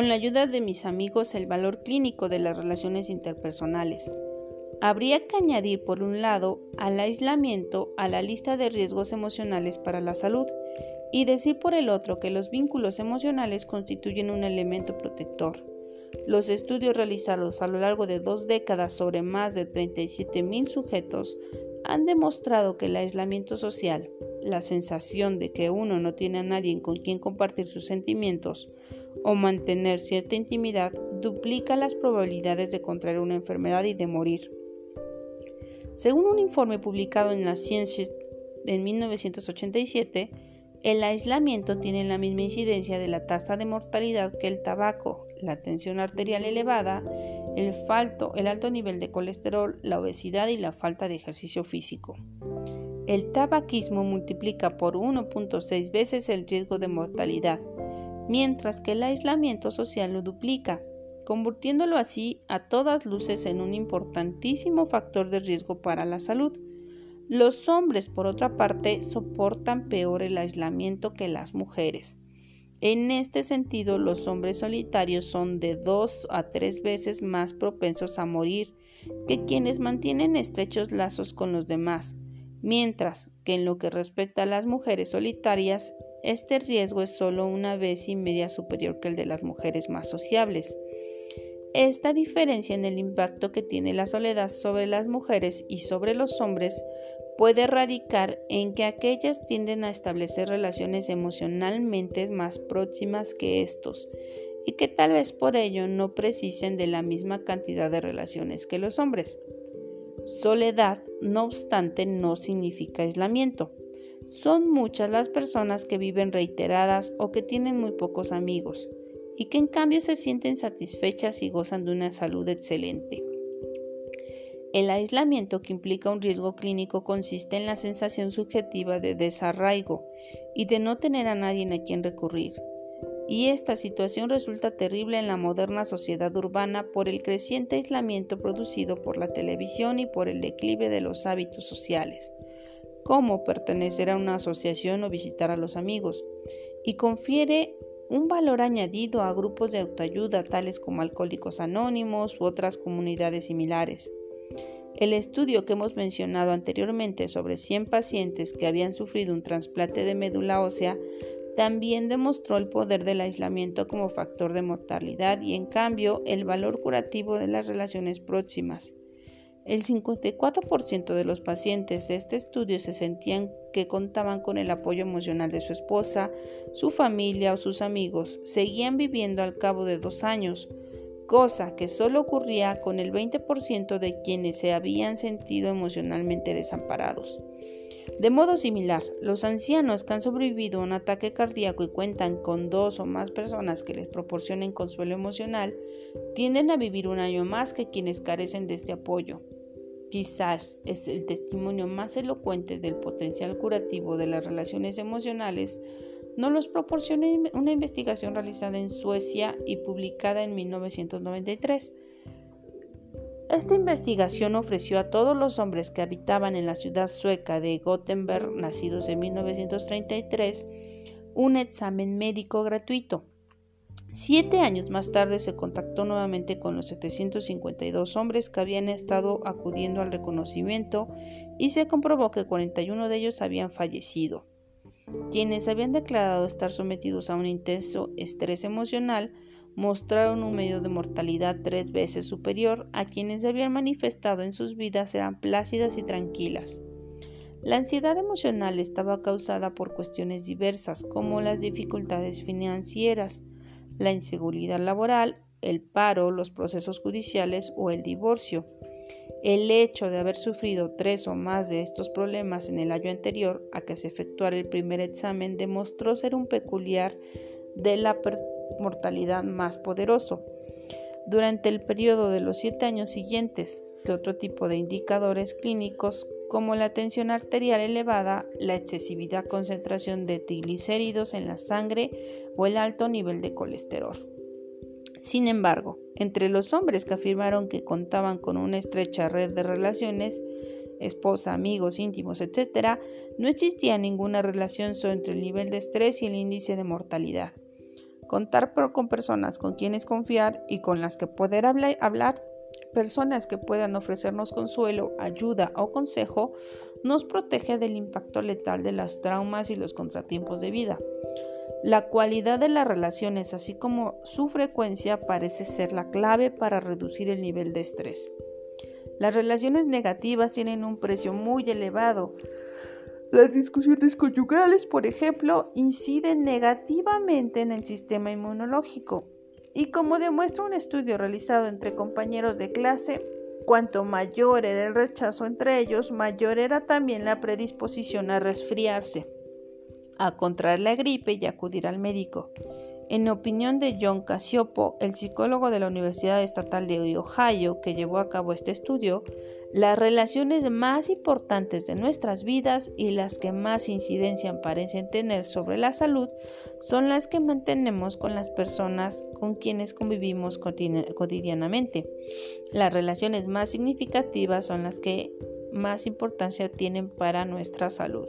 Con la ayuda de mis amigos el valor clínico de las relaciones interpersonales. Habría que añadir, por un lado, al aislamiento a la lista de riesgos emocionales para la salud y decir por el otro que los vínculos emocionales constituyen un elemento protector. Los estudios realizados a lo largo de dos décadas sobre más de 37.000 sujetos han demostrado que el aislamiento social, la sensación de que uno no tiene a nadie con quien compartir sus sentimientos, o mantener cierta intimidad duplica las probabilidades de contraer una enfermedad y de morir. Según un informe publicado en la Science en 1987, el aislamiento tiene la misma incidencia de la tasa de mortalidad que el tabaco, la tensión arterial elevada, el, falto, el alto nivel de colesterol, la obesidad y la falta de ejercicio físico. El tabaquismo multiplica por 1.6 veces el riesgo de mortalidad, mientras que el aislamiento social lo duplica, convirtiéndolo así a todas luces en un importantísimo factor de riesgo para la salud. Los hombres, por otra parte, soportan peor el aislamiento que las mujeres. En este sentido, los hombres solitarios son de dos a tres veces más propensos a morir que quienes mantienen estrechos lazos con los demás, mientras que en lo que respecta a las mujeres solitarias, este riesgo es solo una vez y media superior que el de las mujeres más sociables. Esta diferencia en el impacto que tiene la soledad sobre las mujeres y sobre los hombres puede radicar en que aquellas tienden a establecer relaciones emocionalmente más próximas que estos y que tal vez por ello no precisen de la misma cantidad de relaciones que los hombres. Soledad, no obstante, no significa aislamiento. Son muchas las personas que viven reiteradas o que tienen muy pocos amigos y que en cambio se sienten satisfechas y gozan de una salud excelente. El aislamiento que implica un riesgo clínico consiste en la sensación subjetiva de desarraigo y de no tener a nadie a quien recurrir. Y esta situación resulta terrible en la moderna sociedad urbana por el creciente aislamiento producido por la televisión y por el declive de los hábitos sociales como pertenecer a una asociación o visitar a los amigos, y confiere un valor añadido a grupos de autoayuda tales como Alcohólicos Anónimos u otras comunidades similares. El estudio que hemos mencionado anteriormente sobre 100 pacientes que habían sufrido un trasplante de médula ósea también demostró el poder del aislamiento como factor de mortalidad y en cambio el valor curativo de las relaciones próximas. El 54% de los pacientes de este estudio se sentían que contaban con el apoyo emocional de su esposa, su familia o sus amigos. Seguían viviendo al cabo de dos años, cosa que solo ocurría con el 20% de quienes se habían sentido emocionalmente desamparados. De modo similar, los ancianos que han sobrevivido a un ataque cardíaco y cuentan con dos o más personas que les proporcionen consuelo emocional, tienden a vivir un año más que quienes carecen de este apoyo. Quizás es el testimonio más elocuente del potencial curativo de las relaciones emocionales, nos los proporciona una investigación realizada en Suecia y publicada en 1993. Esta investigación ofreció a todos los hombres que habitaban en la ciudad sueca de Gothenburg, nacidos en 1933, un examen médico gratuito. Siete años más tarde se contactó nuevamente con los 752 hombres que habían estado acudiendo al reconocimiento y se comprobó que 41 de ellos habían fallecido. Quienes habían declarado estar sometidos a un intenso estrés emocional mostraron un medio de mortalidad tres veces superior a quienes habían manifestado en sus vidas eran plácidas y tranquilas. La ansiedad emocional estaba causada por cuestiones diversas como las dificultades financieras, la inseguridad laboral, el paro, los procesos judiciales o el divorcio. El hecho de haber sufrido tres o más de estos problemas en el año anterior a que se efectuara el primer examen demostró ser un peculiar de la mortalidad más poderoso. Durante el periodo de los siete años siguientes, que otro tipo de indicadores clínicos como la tensión arterial elevada, la excesividad concentración de triglicéridos en la sangre o el alto nivel de colesterol. Sin embargo, entre los hombres que afirmaron que contaban con una estrecha red de relaciones, esposa, amigos, íntimos, etc., no existía ninguna relación entre el nivel de estrés y el índice de mortalidad. Contar con personas con quienes confiar y con las que poder hablar personas que puedan ofrecernos consuelo, ayuda o consejo, nos protege del impacto letal de las traumas y los contratiempos de vida. La cualidad de las relaciones, así como su frecuencia, parece ser la clave para reducir el nivel de estrés. Las relaciones negativas tienen un precio muy elevado. Las discusiones conyugales, por ejemplo, inciden negativamente en el sistema inmunológico y como demuestra un estudio realizado entre compañeros de clase, cuanto mayor era el rechazo entre ellos, mayor era también la predisposición a resfriarse, a contraer la gripe y acudir al médico. En opinión de John Casiopo, el psicólogo de la Universidad Estatal de Ohio que llevó a cabo este estudio, las relaciones más importantes de nuestras vidas y las que más incidencia parecen tener sobre la salud son las que mantenemos con las personas con quienes convivimos cotidianamente. Las relaciones más significativas son las que más importancia tienen para nuestra salud.